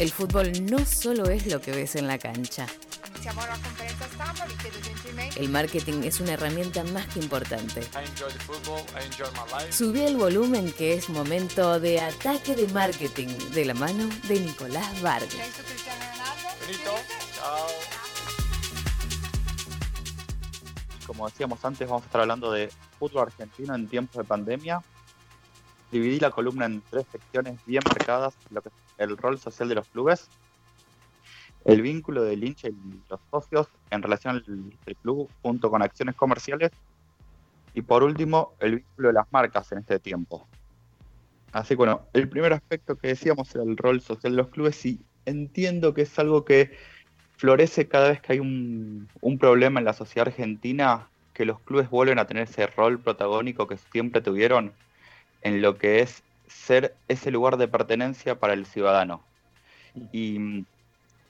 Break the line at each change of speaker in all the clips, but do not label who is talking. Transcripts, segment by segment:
El fútbol no solo es lo que ves en la cancha. El marketing es una herramienta más que importante. Subí el volumen que es momento de ataque de marketing de la mano de Nicolás Vargas.
Como decíamos antes, vamos a estar hablando de fútbol argentino en tiempos de pandemia. Dividí la columna en tres secciones bien marcadas, lo que es el rol social de los clubes, el vínculo del hincha y los socios en relación al, club junto con acciones comerciales y por último el vínculo de las marcas en este tiempo. Así que bueno, el primer aspecto que decíamos era el rol social de los clubes y entiendo que es algo que florece cada vez que hay un, un problema en la sociedad argentina, que los clubes vuelven a tener ese rol protagónico que siempre tuvieron en lo que es ser ese lugar de pertenencia para el ciudadano. Y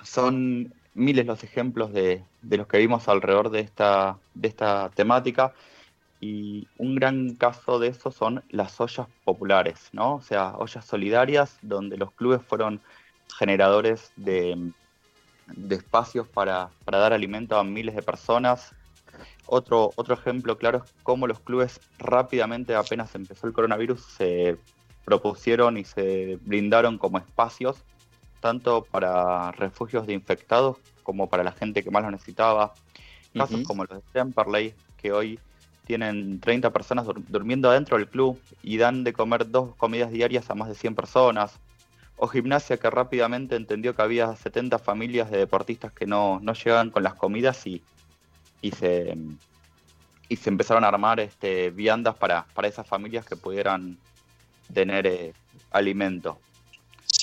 son miles los ejemplos de, los que vimos alrededor de esta, de esta temática y un gran caso de eso son las ollas populares, ¿no? O sea, ollas solidarias donde los clubes fueron generadores de, espacios para, dar alimento a miles de personas. Otro, otro ejemplo claro es cómo los clubes rápidamente, apenas empezó el coronavirus, se propusieron y se brindaron como espacios tanto para refugios de infectados como para la gente que más lo necesitaba. Casos como los de Temperley, que hoy tienen 30 personas durmiendo adentro del club y dan de comer dos comidas diarias a más de 100 personas. O Gimnasia, que rápidamente entendió que había 70 familias de deportistas que no, llegaban con las comidas y, y, se, y se empezaron a armar este, viandas para, para esas familias que pudieran tener eh, alimento.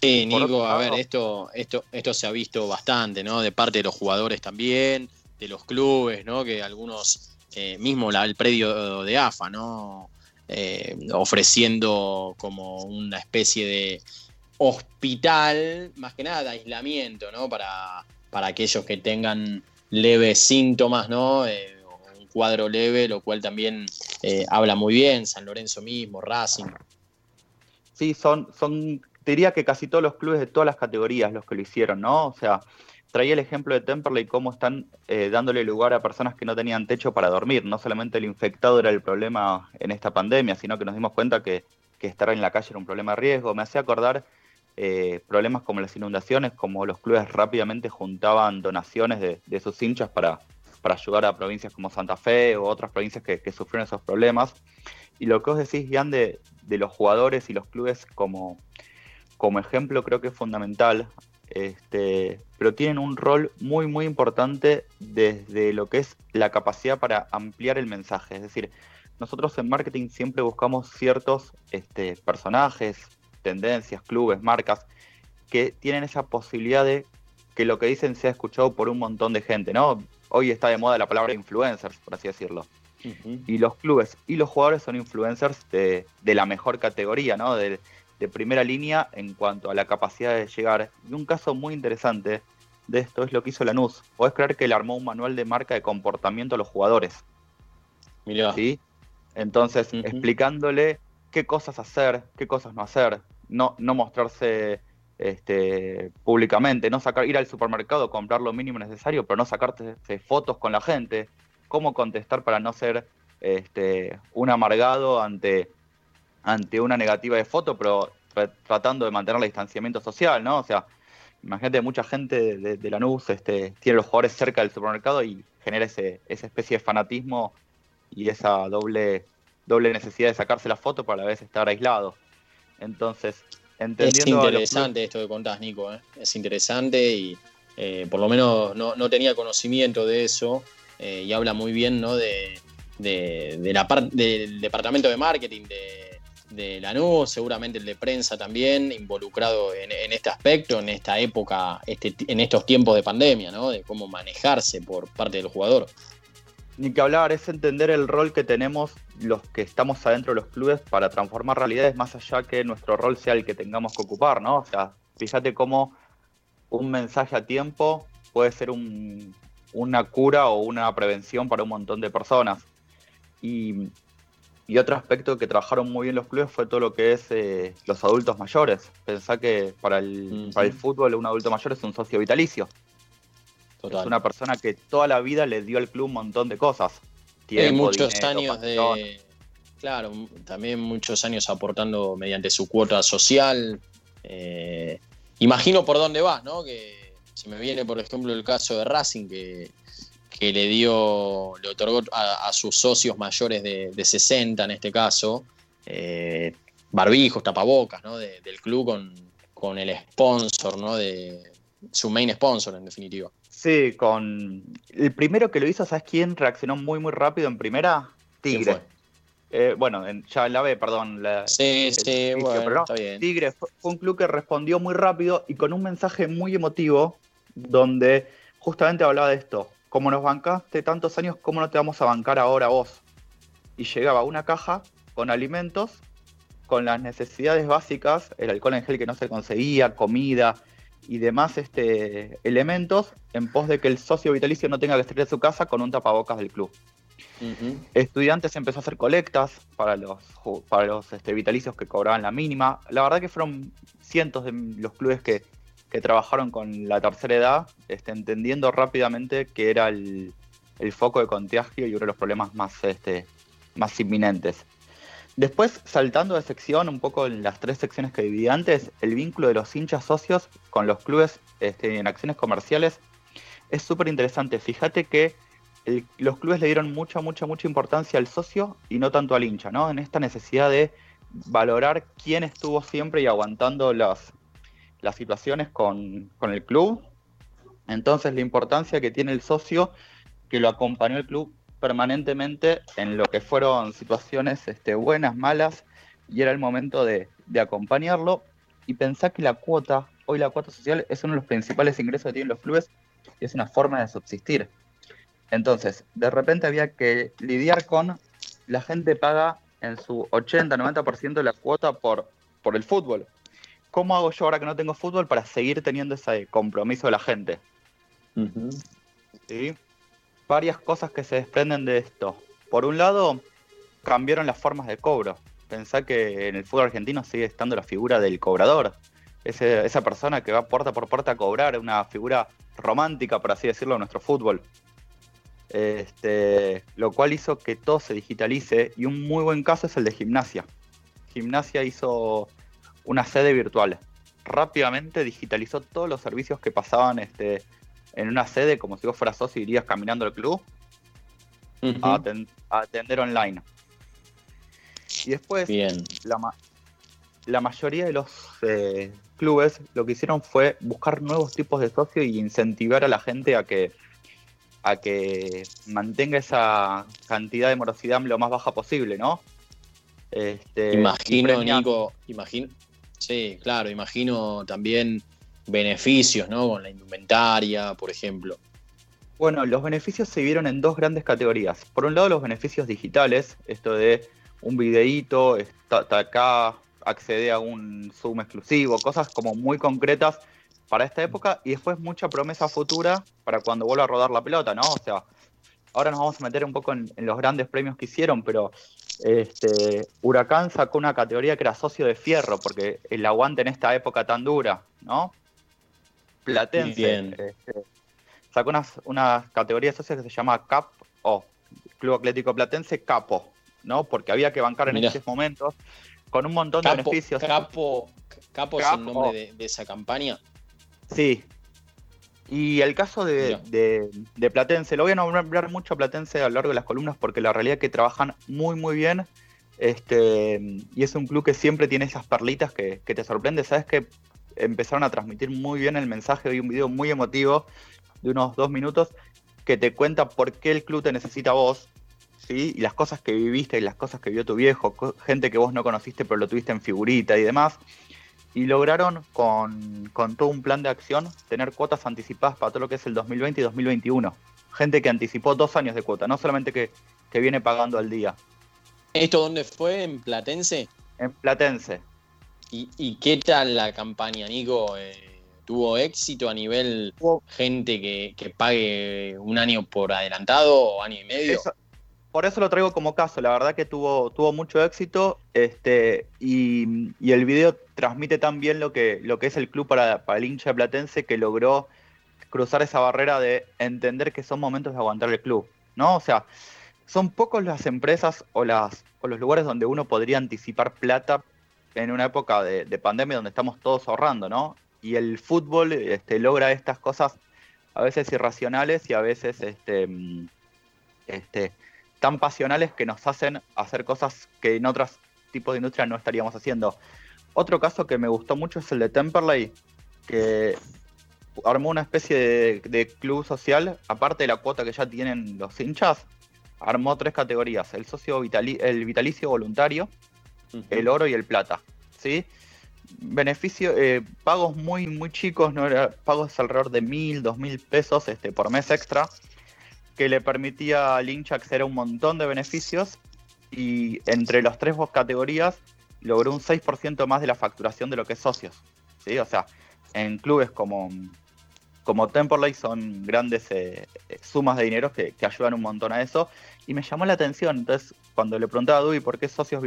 Sí, Nico, a ver, esto, esto, esto se ha visto bastante, ¿no? De parte de los jugadores también, de los clubes, ¿no? Que algunos, eh, mismo el predio de AFA, ¿no? Eh, ofreciendo como una especie de hospital, más que nada, de aislamiento, ¿no? Para, para aquellos que tengan leves síntomas, ¿no? Eh, un cuadro leve, lo cual también habla muy bien, San Lorenzo mismo, Racing.
Sí, son, son diría que casi todos los clubes de todas las categorías los que lo hicieron, ¿no? O sea, traía el ejemplo de Temperley, cómo están eh, dándole lugar a personas que no tenían techo para dormir. No solamente el infectado era el problema en esta pandemia, sino que nos dimos cuenta que, estar en la calle era un problema de riesgo. Me hacía acordar eh, problemas como las inundaciones, como los clubes rápidamente juntaban donaciones de, sus hinchas para, para ayudar a provincias como Santa Fe o otras provincias que, sufrieron esos problemas. Y lo que vos decís, Jan, de, de los jugadores y los clubes como como ejemplo creo que es fundamental, este, pero tienen un rol muy muy importante desde lo que es la capacidad para ampliar el mensaje. Es decir, nosotros en marketing siempre buscamos ciertos este, personajes, tendencias, clubes, marcas, que tienen esa posibilidad de que lo que dicen sea escuchado por un montón de gente, ¿no? Hoy está de moda la palabra influencers, por así decirlo. Y los clubes y los jugadores son influencers de, de la mejor categoría, ¿no? De, de primera línea en cuanto a la capacidad de llegar. Y un caso muy interesante de esto es lo que hizo Lanús. Podés creer que le armó un manual de marca de comportamiento a los jugadores. ¿Sí? Entonces, explicándole qué cosas hacer, qué cosas no hacer, no, no mostrarse este, públicamente, no sacar, ir al supermercado, comprar lo mínimo necesario, pero no sacarte fotos con la gente, cómo contestar para no ser este, un amargado ante ante una negativa de foto, pero tratando de mantener el distanciamiento social, ¿no? O sea, imagínate, mucha gente de, de, Lanús este, tiene los jugadores cerca del supermercado y genera ese, esa especie de fanatismo y esa doble, doble necesidad de sacarse la foto para a la vez estar aislado. Entonces,
entendiendo... Es interesante esto que contás, Nico, ¿eh? es interesante y eh, por lo menos no, tenía conocimiento de eso eh, y habla muy bien ¿no? de, de la parte del departamento de marketing de de Lanús, seguramente el de prensa también, involucrado en, este aspecto, en esta época, este, en estos tiempos de pandemia, ¿no? De cómo manejarse por parte del jugador.
Ni que hablar, es entender el rol que tenemos los que estamos adentro de los clubes para transformar realidades más allá que nuestro rol sea el que tengamos que ocupar, ¿no? O sea, fíjate cómo un mensaje a tiempo puede ser una cura o una prevención para un montón de personas. Y Y otro aspecto que trabajaron muy bien los clubes fue todo lo que es eh, los adultos mayores. Pensá que para el, para el fútbol un adulto mayor es un socio vitalicio. Es una persona que toda la vida le dio al club un montón de cosas.
Tiene muchos años de. Claro, también muchos años aportando mediante su cuota social. Eh, imagino por dónde va, ¿no? Que se me viene, por ejemplo, el caso de Racing, que que le dio, le otorgó a, sus socios mayores de, 60 en este caso, eh, barbijos, tapabocas, ¿no? del club con, con, el sponsor, ¿no? De su main sponsor, en definitiva.
Sí, con el primero que lo hizo, ¿sabes quién reaccionó muy muy rápido en primera? Tigre. Eh, bueno, ya la ve, perdón.
sí, sí, bueno, está bien.
Tigre fue un club que respondió muy rápido y con un mensaje muy emotivo donde justamente hablaba de esto como nos bancaste tantos años, ¿cómo no te vamos a bancar ahora vos? Y llegaba una caja con alimentos, con las necesidades básicas, el alcohol en gel que no se conseguía, comida y demás este, elementos, en pos de que el socio vitalicio no tenga que salir de su casa con un tapabocas del club. Estudiantes empezó a hacer colectas para los, para los este, vitalicios que cobraban la mínima. La verdad que fueron cientos de los clubes que, que trabajaron con la tercera edad, este, entendiendo rápidamente que era el, foco de contagio y uno de los problemas más, este, más inminentes. Después, saltando de sección, un poco en las tres secciones que dividí antes, el vínculo de los hinchas socios con los clubes este, en acciones comerciales es súper interesante. Fíjate que los clubes le dieron mucha, mucha, mucha importancia al socio y no tanto al hincha, ¿no? En esta necesidad de valorar quién estuvo siempre y aguantando las, las situaciones con, el club. Entonces la importancia que tiene el socio que lo acompañó el club permanentemente en lo que fueron situaciones este, buenas, malas, y era el momento de, acompañarlo. Y pensar que la cuota, hoy la cuota social es uno de los principales ingresos que tienen los clubes y es una forma de subsistir. Entonces, de repente había que lidiar con la gente paga en su 80-90% de la cuota por, por el fútbol. ¿cómo hago yo ahora que no tengo fútbol para seguir teniendo ese compromiso de la gente? Varias cosas que se desprenden de esto. Por un lado, cambiaron las formas de cobro. Pensá que en el fútbol argentino sigue estando la figura del cobrador. esa persona que va puerta por puerta a cobrar, una figura romántica, por así decirlo, en nuestro fútbol. Este, lo cual hizo que todo se digitalice y un muy buen caso es el de gimnasia. Gimnasia hizo una sede virtual. Rápidamente digitalizó todos los servicios que pasaban este, en una sede, como si vos fueras socio y irías caminando al club, a, atender online. Y después, La, mayoría de los eh, clubes lo que hicieron fue buscar nuevos tipos de socios y incentivar a la gente a que a que mantenga esa cantidad de morosidad lo más baja posible, ¿no?
Este, imagino, Nico, imagino, Sí, claro, imagino también beneficios, ¿no? Con la indumentaria, por ejemplo.
Bueno, los beneficios se vieron en dos grandes categorías. Por un lado, los beneficios digitales, esto de un videíto, está, acá, accede a un Zoom exclusivo, cosas como muy concretas para esta época y después mucha promesa futura para cuando vuelva a rodar la pelota, ¿no? O sea, ahora nos vamos a meter un poco en los grandes premios que hicieron, pero este, Huracán sacó una categoría que era socio de fierro, porque el aguante en esta época tan dura, ¿no? Platense. Este, sacó una, categoría de socios que se llama CAP o Club Atlético Platense Capo, ¿no? Porque había que bancar en esos momentos con un montón de beneficios.
Capo, Capo, es el nombre de, de esa campaña.
Sí, y el caso de, Platense, lo voy a nombrar mucho a Platense a lo largo de las columnas porque la realidad es que trabajan muy muy bien. Este, y es un club que siempre tiene esas perlitas que, te sorprende. Sabes que empezaron a transmitir muy bien el mensaje. Hoy un video muy emotivo de unos dos minutos que te cuenta por qué el club te necesita a vos. ¿sí? Y las cosas que viviste y las cosas que vio tu viejo, gente que vos no conociste pero lo tuviste en figurita y demás y lograron con, todo un plan de acción tener cuotas anticipadas para todo lo que es el 2020 y 2021. Gente que anticipó dos años de cuota, no solamente que, viene pagando al día.
¿Esto dónde fue? ¿En Platense?
En Platense.
¿Y, qué tal la campaña, Nico? Eh, ¿Tuvo éxito a nivel gente que, pague un año por adelantado o año y medio?
por eso lo traigo como caso. La verdad que tuvo, tuvo mucho éxito este, y, el video transmite tan bien lo que, lo que es el club para, para el hincha platense que logró cruzar esa barrera de entender que son momentos de aguantar el club. ¿no? O sea, son pocos las empresas o, las, o los lugares donde uno podría anticipar plata en una época de, pandemia donde estamos todos ahorrando, ¿no? Y el fútbol este, logra estas cosas a veces irracionales y a veces este, mm, este, tan pasionales que nos hacen hacer cosas que en otros tipos de industria no estaríamos haciendo. Otro caso que me gustó mucho es el de Temperley, que armó una especie de, club social, aparte de la cuota que ya tienen los hinchas, armó tres categorías, el socio el vitalicio voluntario, el oro y el plata. ¿sí? Beneficio, eh, pagos muy, muy chicos, no pagos alrededor de mil, dos mil pesos este, por mes extra, que le permitía al hincha acceder a un montón de beneficios y entre las tres categorías logró un 6% más de la facturación de lo que es socios. ¿sí? O sea, en clubes como como Temperley son grandes eh, sumas de dinero que, ayudan un montón a eso. Y me llamó la atención, entonces cuando le preguntaba a Dewey por qué socios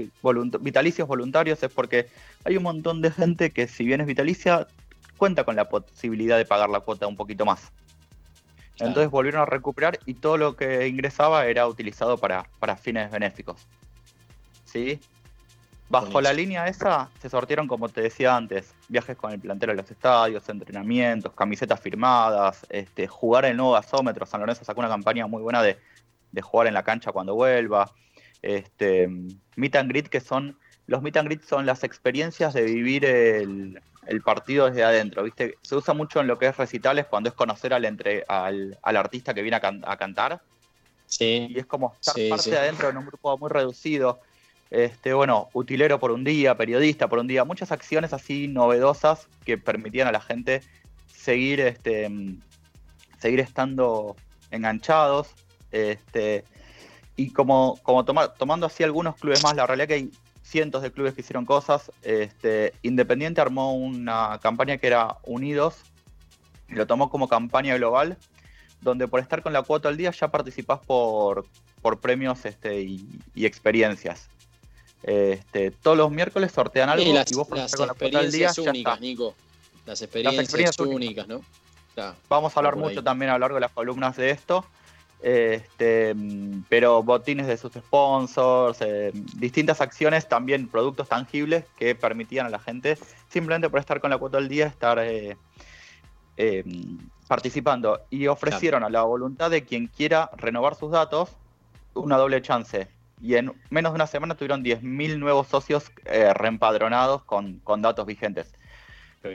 vitalicios voluntarios, es porque hay un montón de gente que si bien es vitalicia, cuenta con la posibilidad de pagar la cuota un poquito más. Entonces volvieron a recuperar y todo lo que ingresaba era utilizado para, para fines benéficos. ¿Sí? Bajo la línea esa se sortieron, como te decía antes, viajes con el plantel a los estadios, entrenamientos, camisetas firmadas, este, jugar el nuevo gasómetro. San Lorenzo sacó una campaña muy buena de, jugar en la cancha cuando vuelva. Este, meet and greet, que son, los meet and greet son las experiencias de vivir el, partido desde adentro, ¿viste? Se usa mucho en lo que es recitales cuando es conocer al, entre, al, artista que viene a, cantar. Sí. Y es como estar parte de adentro en un grupo muy reducido este, bueno, utilero por un día, periodista por un día, muchas acciones así novedosas que permitían a la gente seguir, este, seguir estando enganchados. Este, y como, como tomando así algunos clubes más, la realidad que hay cientos de clubes que hicieron cosas. Este, Independiente armó una campaña que era Unidos, y lo tomó como campaña global, donde por estar con la cuota al día ya participás por, por premios este, y experiencias. Este, todos los miércoles sortean algo
y, vos las con experiencias la únicas, Nico. Las experiencias, únicas, ¿no?
Vamos a hablar mucho también a lo largo de las columnas de esto. Este, pero botines de sus sponsors, eh, distintas acciones, también productos tangibles que permitían a la gente, simplemente por estar con la cuota del día, estar eh, eh, participando. Y ofrecieron a la voluntad de quien quiera renovar sus datos una doble chance y en menos de una semana tuvieron 10.000 nuevos socios eh, reempadronados con, datos vigentes.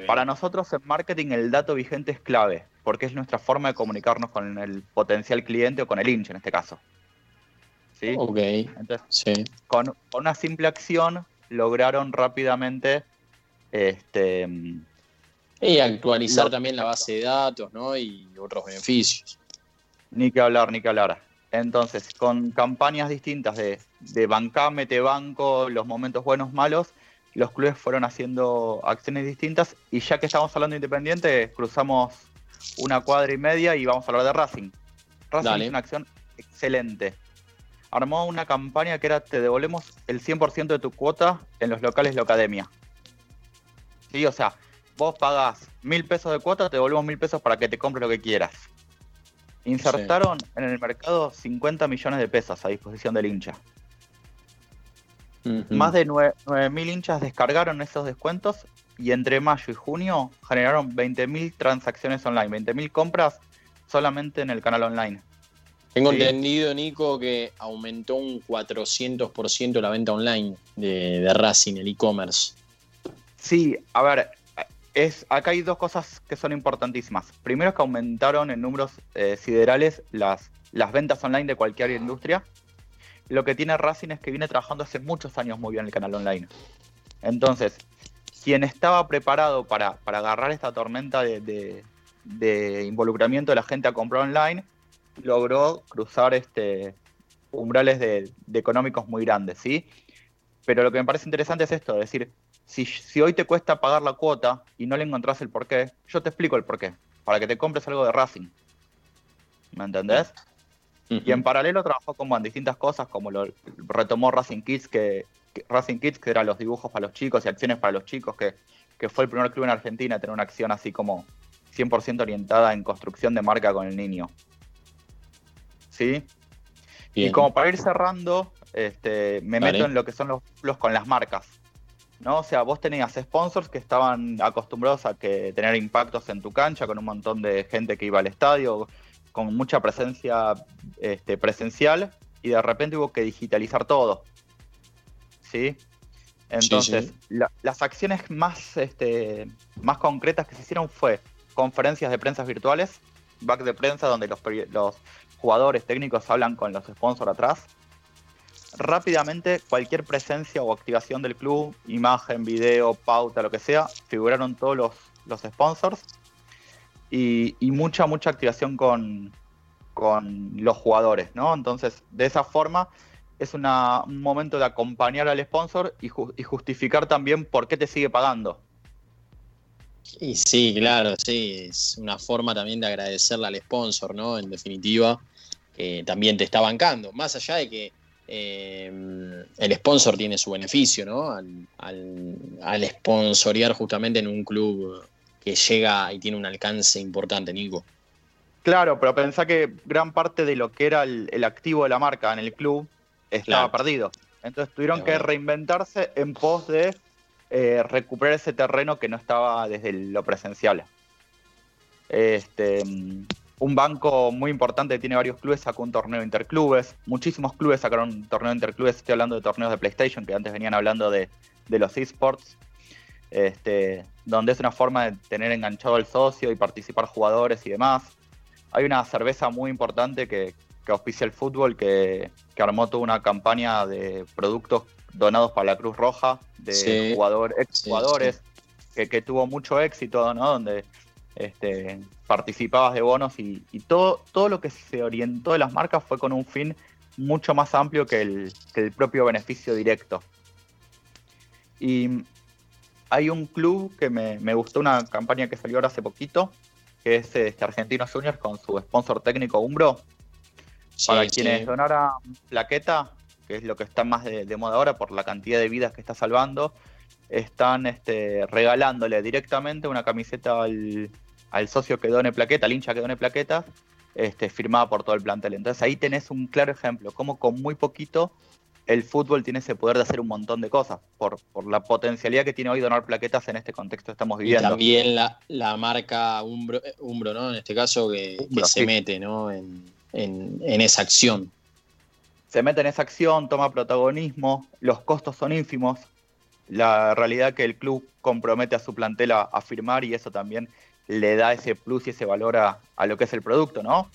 Para nosotros en marketing el dato vigente es clave, porque es nuestra forma de comunicarnos con el potencial cliente o con el hincha en este caso. ¿Sí?
Ok. Entonces, sí.
Con, una simple acción lograron rápidamente este,
y actualizar también la base de datos ¿no? y otros beneficios.
Ni que hablar, ni que hablar. Entonces, con campañas distintas de, de bancame, te banco, los momentos buenos, malos, los clubes fueron haciendo acciones distintas y ya que estamos hablando de Independiente, cruzamos una cuadra y media y vamos a hablar de Racing. Racing es una acción excelente. Armó una campaña que era te devolvemos el 100% de tu cuota en los locales de academia. Sí, o sea, vos pagás mil pesos de cuota, te devolvemos mil pesos para que te compres lo que quieras. Insertaron en el mercado 50 millones de pesos a disposición del hincha. Más de 9.000 hinchas descargaron esos descuentos y entre mayo y junio generaron 20.000 transacciones online, 20.000 compras solamente en el canal online.
Tengo entendido, Nico, que aumentó un 400% la venta online de, de Racing, el e-commerce.
Sí, a ver, es, acá hay dos cosas que son importantísimas. Primero es que aumentaron en números eh, siderales las, las ventas online de cualquier industria. Lo que tiene Racing es que viene trabajando hace muchos años muy bien el canal online. Entonces, quien estaba preparado para, agarrar esta tormenta de, involucramiento de la gente a comprar online, logró cruzar este, umbrales de, económicos muy grandes, ¿sí? Pero lo que me parece interesante es esto, es decir, si, hoy te cuesta pagar la cuota y no le encontrás el porqué, yo te explico el porqué, para que te compres algo de Racing. ¿Me entendés? Y en paralelo trabajó como en distintas cosas, como lo retomó Racing Kids, que, Racing Kids, que eran los dibujos para los chicos y acciones para los chicos, que, que fue el primer club en Argentina a tener una acción así como 100% orientada en construcción de marca con el niño. ¿Sí? Y como para ir cerrando, este, me meto en lo que son los, los con las marcas. ¿No? O sea, vos tenías sponsors que estaban acostumbrados a que tener impactos en tu cancha, con un montón de gente que iba al estadio, con mucha presencia este, presencial, y de repente hubo que digitalizar todo. ¿Sí? Entonces, las acciones más, este, más concretas que se hicieron fue conferencias de prensa virtuales, back de prensa donde los, los jugadores técnicos hablan con los sponsors atrás, rápidamente cualquier presencia o activación del club, imagen, video, pauta, lo que sea, figuraron todos los, los sponsors y, mucha, mucha activación con, con los jugadores, ¿no? Entonces, de esa forma es un momento de acompañar al sponsor y, y, justificar también por qué te sigue pagando.
Y sí, claro, sí, es una forma también de agradecerle al sponsor, ¿no? En definitiva, que también te está bancando, más allá de que eh, el sponsor tiene su beneficio, ¿no? Al, al, sponsorear justamente en un club que llega y tiene un alcance importante, Nico.
Claro, pero pensá que gran parte de lo que era el, activo de la marca en el club estaba perdido. Entonces tuvieron que reinventarse en pos de eh, recuperar ese terreno que no estaba desde lo presencial. Este, un banco muy importante que tiene varios clubes sacó un torneo de interclubes. Muchísimos clubes sacaron un torneo de interclubes. Estoy hablando de torneos de PlayStation, que antes venían hablando de, los esports. Este, donde es una forma de tener enganchado al socio y participar jugadores y demás. Hay una cerveza muy importante que, que auspicia el fútbol, que, armó toda una campaña de productos donados para la Cruz Roja, de jugador, ex jugadores, Que, que, tuvo mucho éxito, ¿no? Donde este, participabas de bonos y, todo, todo lo que se orientó de las marcas fue con un fin mucho más amplio que el, propio beneficio directo. Y hay un club que me, gustó, una campaña que salió ahora hace poquito, que es este Argentinos Juniors con su sponsor técnico Umbro. para quienes donaran plaqueta, que es lo que está más de, moda ahora por la cantidad de vidas que está salvando, están este, regalándole directamente una camiseta al, al socio que done plaqueta, al hincha que done plaqueta, este, firmada por todo el plantel. Entonces ahí tenés un claro ejemplo, como con muy poquito el fútbol tiene ese poder de hacer un montón de cosas, por, por la potencialidad que tiene hoy donar plaquetas en este contexto que estamos viviendo.
Y también la, la marca Umbro, Umbro, ¿no? En este caso, que, se mete ¿no? En, en, esa acción.
Se mete en esa acción, toma protagonismo, los costos son ínfimos, la realidad que el club compromete a su plantel a firmar y eso también le da ese plus y ese valor a, lo que es el producto, ¿no?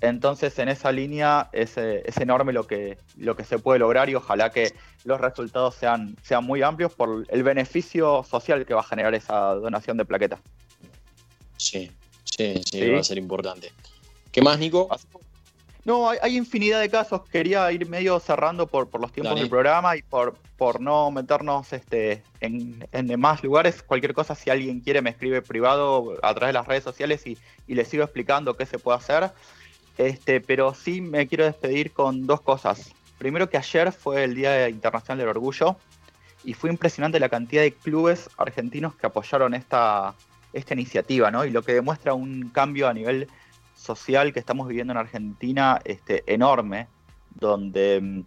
Entonces, en esa línea es, es, enorme lo que, lo que se puede lograr y ojalá que los resultados sean, sean muy amplios por el beneficio social que va a generar esa donación de plaquetas.
Sí, sí, sí, va a ser importante. ¿Qué más, Nico?
No, hay, infinidad de casos. Quería ir medio cerrando por, por los tiempos del programa y por, por no meternos este, en, en, demás lugares. Cualquier cosa, si alguien quiere, me escribe privado a través de las redes sociales y, y le sigo explicando qué se puede hacer. Este, pero sí me quiero despedir con dos cosas. Primero que ayer fue el Día Internacional del Orgullo y fue impresionante la cantidad de clubes argentinos que apoyaron esta, esta iniciativa, ¿no? Y lo que demuestra un cambio a nivel social que estamos viviendo en Argentina este, enorme, donde, mm,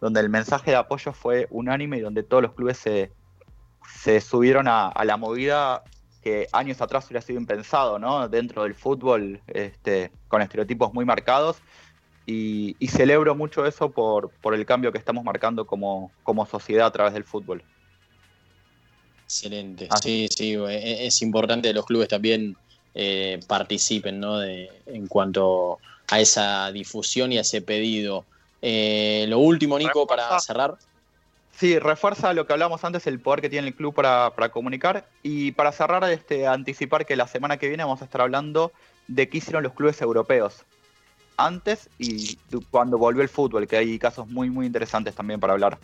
donde el mensaje de apoyo fue unánime y donde todos los clubes se, se subieron a, la movida que años atrás hubiera sido impensado, ¿no? Dentro del fútbol, este, con estereotipos muy marcados. Y, celebro mucho eso por, por, el cambio que estamos marcando como, como sociedad a través del fútbol.
Excelente. Sí, sí, e, es importante los clubes también eh, participen ¿no? de, en cuanto a esa difusión y a ese pedido. Eh, lo último, Nico, para cerrar.
Sí, refuerza lo que hablamos antes, el poder que tiene el club para, comunicar. Y para cerrar, este, anticipar que la semana que viene vamos a estar hablando de qué hicieron los clubes europeos antes y cuando volvió el fútbol, que hay casos muy, muy interesantes también para hablar.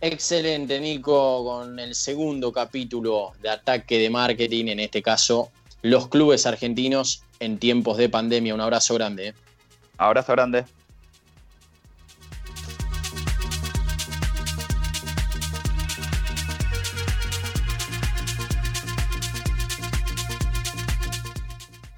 Excelente, Nico, con el segundo capítulo de ataque de marketing, en este caso los clubes argentinos en tiempos de pandemia. Un abrazo grande. ¿eh?
Abrazo grande.